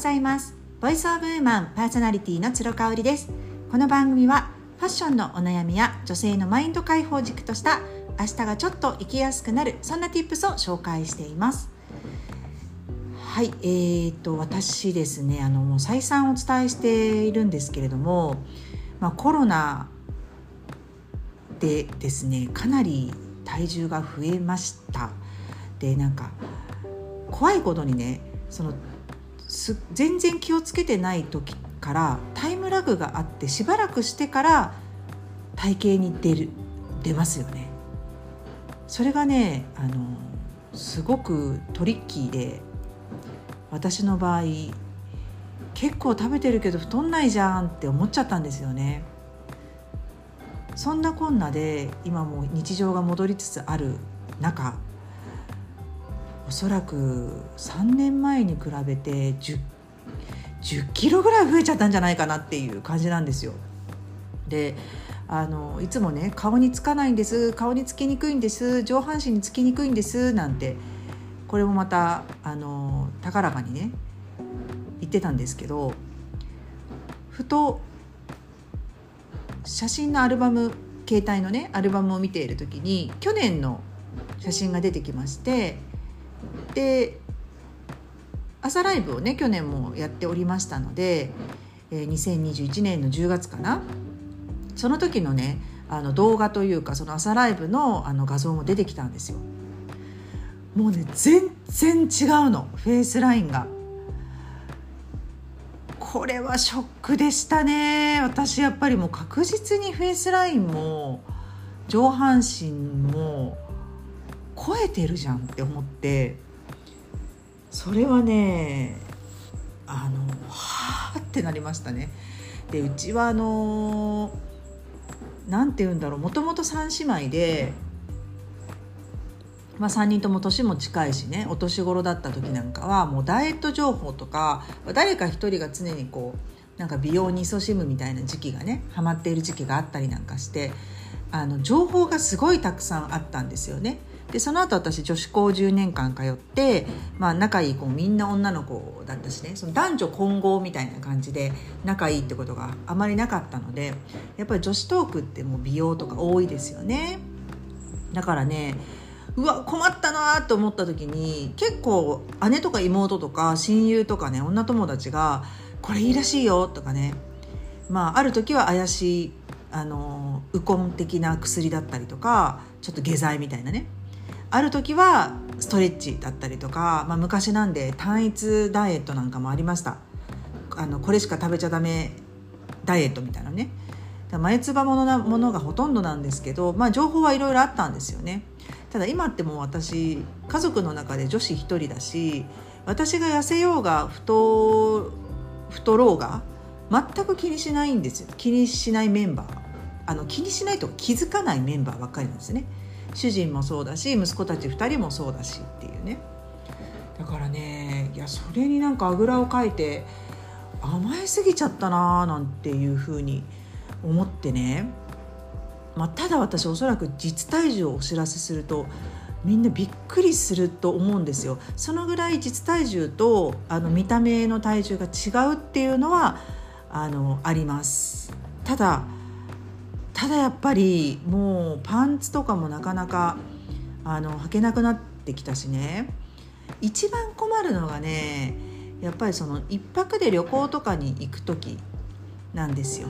ざいます。ボイスオブウーマンパーソナリティの鶴香織です。この番組はファッションのお悩みや女性のマインド解放軸とした明日がちょっと生きやすくなるそんな tips を紹介しています。はいえーと私ですねあのもう再三お伝えしているんですけれども、まあ、コロナでですねかなり体重が増えました。でなんか怖いことにねその全然気をつけてない時からタイムラグがあってしばらくしてから体型に出る出ますよね。それがねあのすごくトリッキーで私の場合結構食べてるけど太んないじゃんって思っちゃったんですよね。そんなこんなで今も日常が戻りつつある中おそらく3年前に比べて 10, 10キロぐらい増えちゃったんじゃないかなっていう感じなんですよ。であのいつもね顔につかないんです顔につきにくいんです上半身につきにくいんですなんてこれもまたあの高らかにね言ってたんですけどふと写真のアルバム携帯のねアルバムを見ている時に去年の写真が出てきましてで朝ライブをね去年もやっておりましたので、えー、2021年の10月かなその時のねあの動画というかその朝ライブのあの画像も出てきたんですよ。もうね全然違うのフェイスラインが。これはショックでしたね私やっぱりもう確実にフェイスラインも上半身も超えてるじゃんって思ってそれはねあのはあってなりましたね。でうちはあの何て言うんだろうもともと3姉妹で、まあ、3人とも年も近いしねお年頃だった時なんかはもうダイエット情報とか誰か一人が常にこうなんか美容に勤しむみたいな時期がねハマっている時期があったりなんかしてあの情報がすごいたくさんあったんですよね。でその後私女子校10年間通って、まあ、仲いい子みんな女の子だったしね。その男女混合みたいな感じで仲いいってことがあまりなかったのでやっぱり女子トークってもう美容とか多いですよね。だからねうわ困ったなと思った時に結構姉とか妹とか親友とかね女友達が「これいいらしいよ」とかねまあある時は怪しいあのウコン的な薬だったりとかちょっと下剤みたいなね。ある時はストレッチだったりとか、まあ、昔なんで単一ダイエットなんかもありました。あのこれしか食べちゃダメダイエットみたいなね。前つばものなものがほとんどなんですけど、まあ、情報はいろいろあったんですよね。ただ今ってもう私家族の中で女子1人だし私が痩せようが太太ろうが全く気にしないんですよ。気にしないメンバー。あの気にしないと気づかないメンバーばっかりなんですね。主人もそうだし息子たち2人もそうだしっていうね。だからねいやそれになんかあぐらをかいて甘えすぎちゃったなーなんていうふうに思ってね、まあ、ただ私おそらく実体重をお知らせするとみんなびっくりすると思うんですよ。そのぐらい実体重とあの見た目の体重が違うっていうのはあのあります。ただただやっぱりもうパンツとかもなかなかあの履けなくなってきたしね一番困るのがねやっぱりその1泊で旅行とかに行く時なんですよ。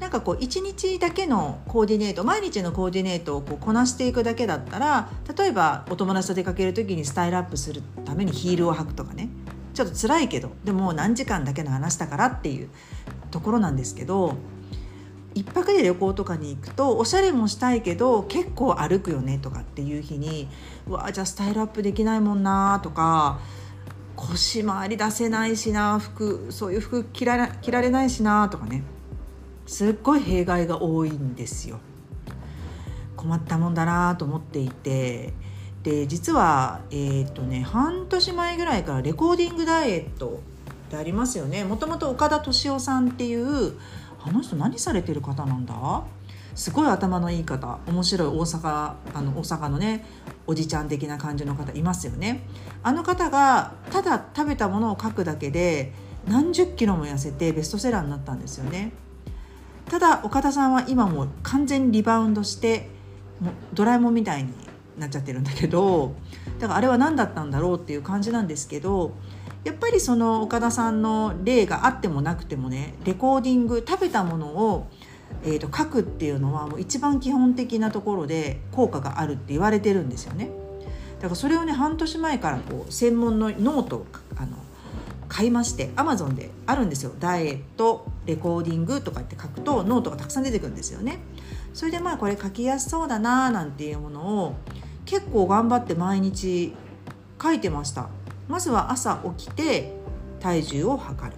なんかこう1日だけのコーディネート毎日のコーディネートをこうこなしていくだけだったら例えばお友達と出かける時にスタイルアップするためにヒールを履くとかねちょっと辛いけどでも何時間だけの話だからっていうところなんですけど1泊で旅行とかに行くとおしゃれもしたいけど結構歩くよねとかっていう日にうわじゃあスタイルアップできないもんなとか腰回り出せないしな服そういう服着ら着られないしなとかね。すっごい弊害が多いんですよ。困ったもんだなと思っていて。で実はえっ、とね半年前ぐらいからレコーディングダイエットってありますよね。もともと岡田敏夫さんっていうあの人何されてる方なんだ？すごい頭のいい方面白い大阪あの大阪のねおじちゃん的な感じの方いますよね。あの方がただ食べたものを書くだけで何十キロも痩せてベストセラーになったんですよね。ただ岡田さんは今もう完全にリバウンドしてもうドラえもんみたいになっちゃってるんだけどだからあれは何だったんだろうっていう感じなんですけどやっぱりその岡田さんの例があってもなくてもねレコーディング食べたものをえーと、書くっていうのはもう一番基本的なところで効果があるって言われてるんですよね。だからそれをね半年前からこう専門のノートをあの買いましてアマゾンであるんですよダイエットレコーディングとかって書くとノートがたくさん出てくるんですよね。それでまあこれ書きやすそうだななんていうものを結構頑張って毎日書いてました。まずは朝起きて体重を測る。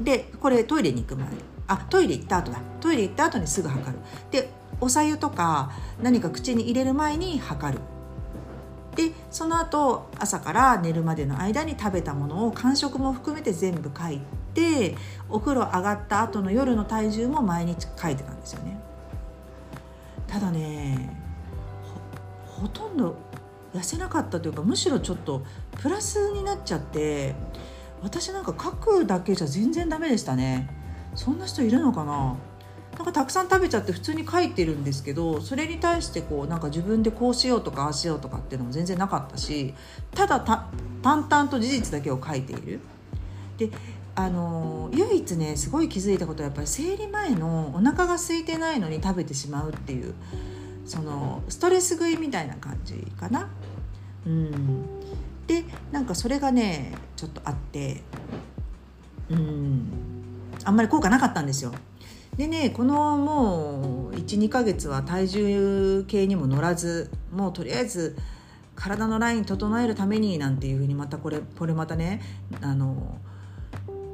でこれトイレに行く前。あトイレ行った後だ。トイレ行った後にすぐ測る。でおさゆとか何か口に入れる前に測る。でその後朝から寝るまでの間に食べたものを間食も含めて全部書いてお風呂上がった後の夜の体重も毎日書いてたんですよね。ただねほとんど痩せなかったというかむしろちょっとプラスになっちゃって私なんか書くだけじゃ全然ダメでしたね。そんな人いるのかな？なんかたくさん食べちゃって普通に書いてるんですけどそれに対してこうなんか自分でこうしようとかああしようとかっていうのも全然なかったしただ淡々と事実だけを書いている。であの唯一ねすごい気づいたことはやっぱり生理前のお腹が空いてないのに食べてしまうっていう。そのストレス食いみたいな感じかな。うん、でなんかそれがねちょっとあってうんあんまり効果なかったんですよ。でねこのもう12ヶ月は体重計にも乗らずもうとりあえず体のライン整えるためになんていうふうにまたこれこれまたねあの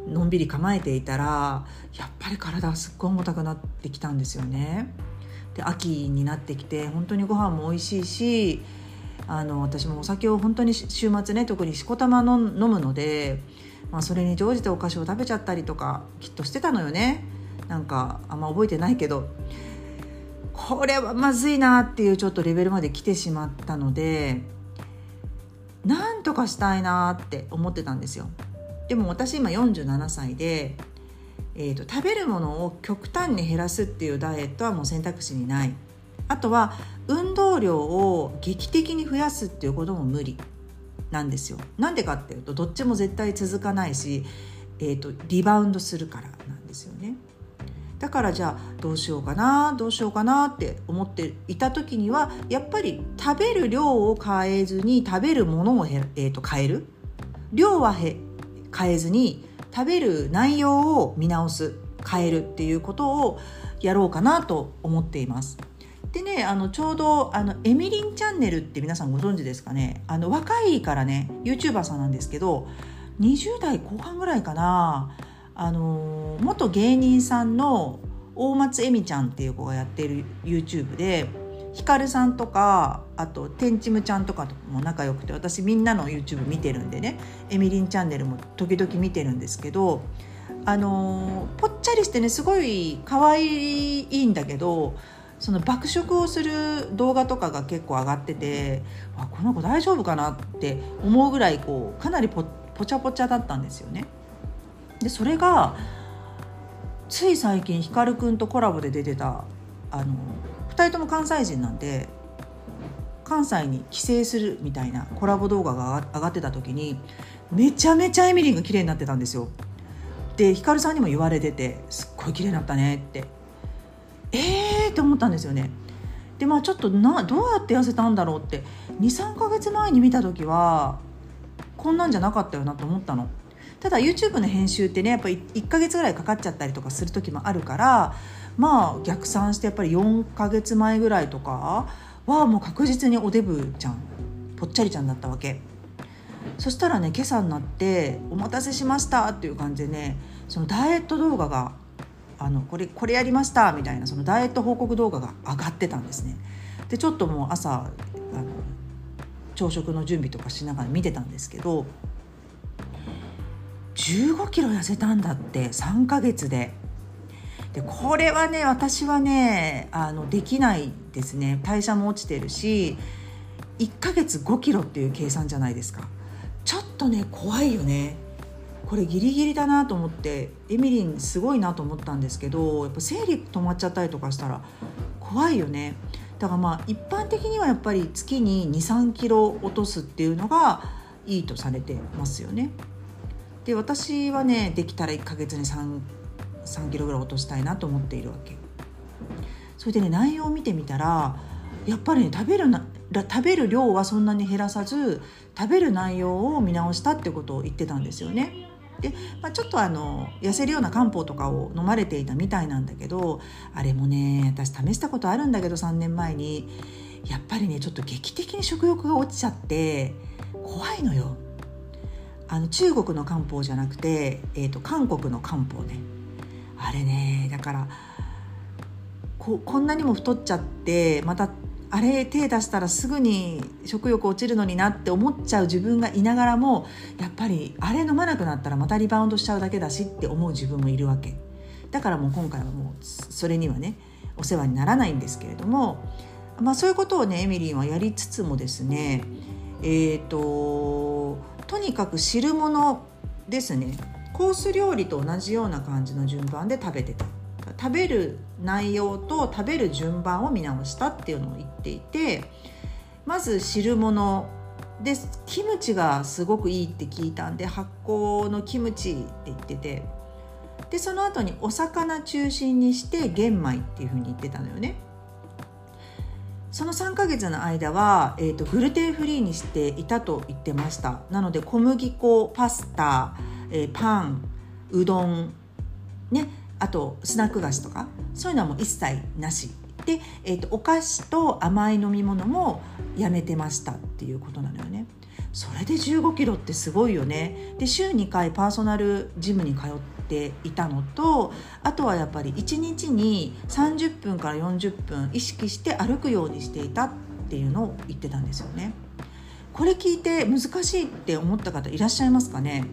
のんびり構えていたらやっぱり体がすっごい重たくなってきたんですよね。で秋になってきて本当にご飯も美味しいしあの私もお酒を本当に週末ね特にしこたま飲むのでまあ、それに乗じてお菓子を食べちゃったりとかきっとしてたのよね。なんかあんま覚えてないけど。これはまずいなっていうちょっとレベルまで来てしまったのでなんとかしたいなって思ってたんですよ。でも私今47歳で、えーと、食べるものを極端に減らすっていうダイエットはもう選択肢にない。あとは運動量を劇的に増やすっていうことも無理なんですよ。なんでかっていうとどっちも絶対続かないし、えーと、リバウンドするからなんですよね。だからじゃあどうしようかなどうしようかなって思っていた時にはやっぱり食べる量を変えずに食べるものをえー、と変える。量はへ変えずに食べる内容を見直す変えるっていうことをやろうかなと思っています。でねあのちょうどあのエミリンチャンネルって皆さんご存知ですかねあの若いからね YouTuber さんなんですけど20代後半ぐらいかなあの元芸人さんの大松恵美ちゃんっていう子がやってる YouTube でヒカルさんとかあとテンチムちゃんとかとも仲良くて私みんなの YouTube 見てるんでねエミリンチャンネルも時々見てるんですけどあのぽっちゃりしてねすごい可愛いんだけどその爆食をする動画とかが結構上がっててあこの子大丈夫かなって思うぐらいこうかなりぽぽちゃぽちゃだったんですよね。でそれがつい最近ひかるくんとコラボで出てたあの2人とも関西人なんで関西に帰省するみたいなコラボ動画が上がってた時にめちゃめちゃエミリンが綺麗になってたんですよ。でひかるさんにも言われてて「すっごい綺麗になったね」ってえーって思ったんですよね。でまあちょっとなどうやって痩せたんだろうって23か月前に見た時はこんなんじゃなかったよなと思ったの。ただ YouTube の編集ってねやっぱり1ヶ月ぐらいかかっちゃったりとかする時もあるからまあ逆算してやっぱり4ヶ月前ぐらいとかはもう確実におデブちゃんぽっちゃりちゃんだったわけそしたらね今朝になって「お待たせしました」っていう感じでねそのダイエット動画があのこれこれやりましたみたいなそのダイエット報告動画が上がってたんですね。でちょっともう朝あの朝食の準備とかしながら見てたんですけど15キロ痩せたんだって3ヶ月で。でこれはね私はねあのできないですね。代謝も落ちてるし1ヶ月5キロっていう計算じゃないですか。ちょっとね怖いよね。これギリギリだなと思ってエミリンすごいなと思ったんですけどやっぱ生理止まっちゃったりとかしたら怖いよね。だからまあ一般的にはやっぱり月に23キロ落とすっていうのがいいとされてますよね。で私はねできたら1ヶ月に3 3キロぐらい落としたいなと思っているわけそれでね内容を見てみたらやっぱりね食べるな食べる量はそんなに減らさず食べる内容を見直したってことを言ってたんですよね。で、まあ、ちょっとあの痩せるような漢方とかを飲まれていたみたいなんだけどあれもね私試したことあるんだけど3年前にやっぱりねちょっと劇的に食欲が落ちちゃって怖いのよ。あの中国の漢方じゃなくて、えーと韓国の漢方ね。あれねだからここんなにも太っちゃってまたあれ手出したらすぐに食欲落ちるのになって思っちゃう自分がいながらもやっぱりあれ飲まなくなったらまたリバウンドしちゃうだけだしって思う自分もいるわけ。だからもう今回はもうそれにはねお世話にならないんですけれども、まあ、そういうことをねエミリーはやりつつもですねえーととにかく汁物ですね。コース料理と同じような感じの順番で食べてた。食べる内容と食べる順番を見直したっていうのを言っていてまず汁物でキムチがすごくいいって聞いたんで発酵のキムチって言っててでその後にお魚中心にして玄米っていうふうに言ってたのよね。その3ヶ月の間は、えーと、グルテンフリーにしていたと言ってました。なので小麦粉パスタ、えー、パンうどんねあとスナック菓子とかそういうのはもう一切なし。で、えーと、お菓子と甘い飲み物もやめてましたっていうことなのよね。それで1 5キロってすごいよね。で週2回パーソナルジムに通っていたのとあとはやっぱり1日に30分から40分意識して歩くようにしていたっていうのを言ってたんですよね。これ聞いて難しいって思った方いらっしゃいますかね？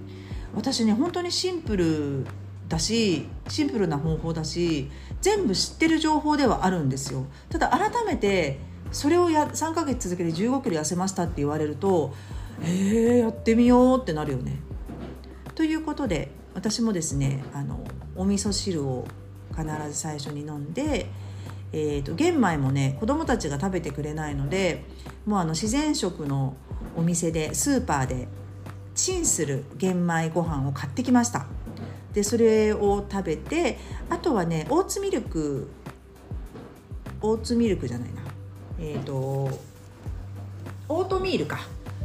私ね本当にシンプルだしシンプルな方法だし全部知ってる情報ではあるんですよ。ただ改めてそれをや3ヶ月続けて1 5キロ痩せましたって言われるとえー、やってみようってなるよね。ということで私もですねあのお味噌汁を必ず最初に飲んで、えーと、玄米もね子供たちが食べてくれないのでもうあの自然食のお店でスーパーでチンする玄米ご飯を買ってきました。でそれを食べてあとはねオーツミルクオーツミルクじゃないな。えっ、ー、とオートミールか。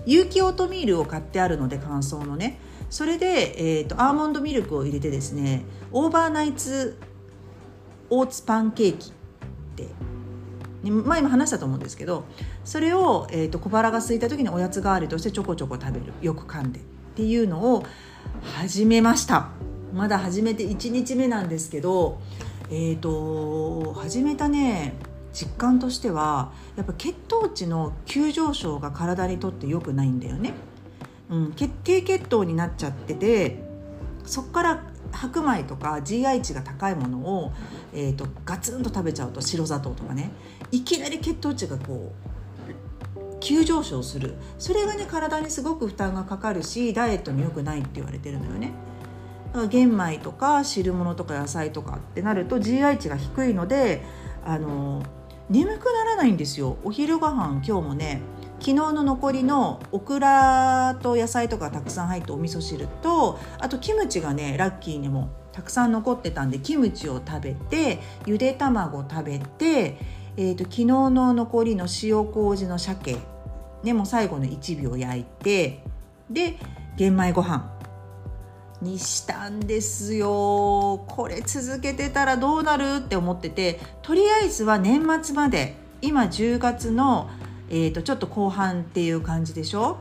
有機オートミールを買ってあるので乾燥のね。それで、えーと、アーモンドミルクを入れてですねオーバーナイツオーツパンケーキって前も話したと思うんですけどそれを、えーと小腹が空いた時におやつ代わりとしてちょこちょこ食べるよく噛んでっていうのを始めました。まだ始めて1日目なんですけどえっ、ー、と始めたね実感としてはやっぱ血糖値の急上昇が体にとって良くないんだよね、うん、低血糖になっちゃっててそっから白米とか GI 値が高いものを、えーと、ガツンと食べちゃうと白砂糖とかね。いきなり血糖値がこう急上昇する。それがね体にすごく負担がかかるしダイエットに良くないって言われてるのよね。玄米とか汁物とか野菜とかってなると GI 値が低いのであの眠くならないんですよ。お昼ご飯今日もね。昨日の残りのオクラと野菜とかたくさん入ったお味噌汁とあとキムチがねラッキーにもたくさん残ってたんでキムチを食べてゆで卵食べて、えーと、昨日の残りの塩麹の鮭ねもう最後の1秒焼いてで玄米ご飯にしたんですよ。これ続けてたらどうなるって思っててとりあえずは年末まで今10月の、えーと、ちょっと後半っていう感じでしょ？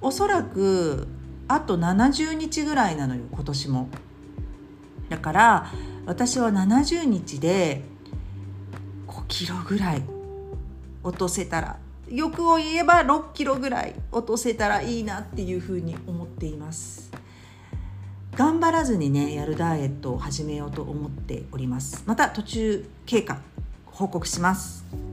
おそらくあと70日ぐらいなのよ今年も。だから私は70日で5キロぐらい落とせたら欲を言えば6キロぐらい落とせたらいいなっていうふうに思っています。頑張らずにねやるダイエットを始めようと思っております。また途中経過報告します。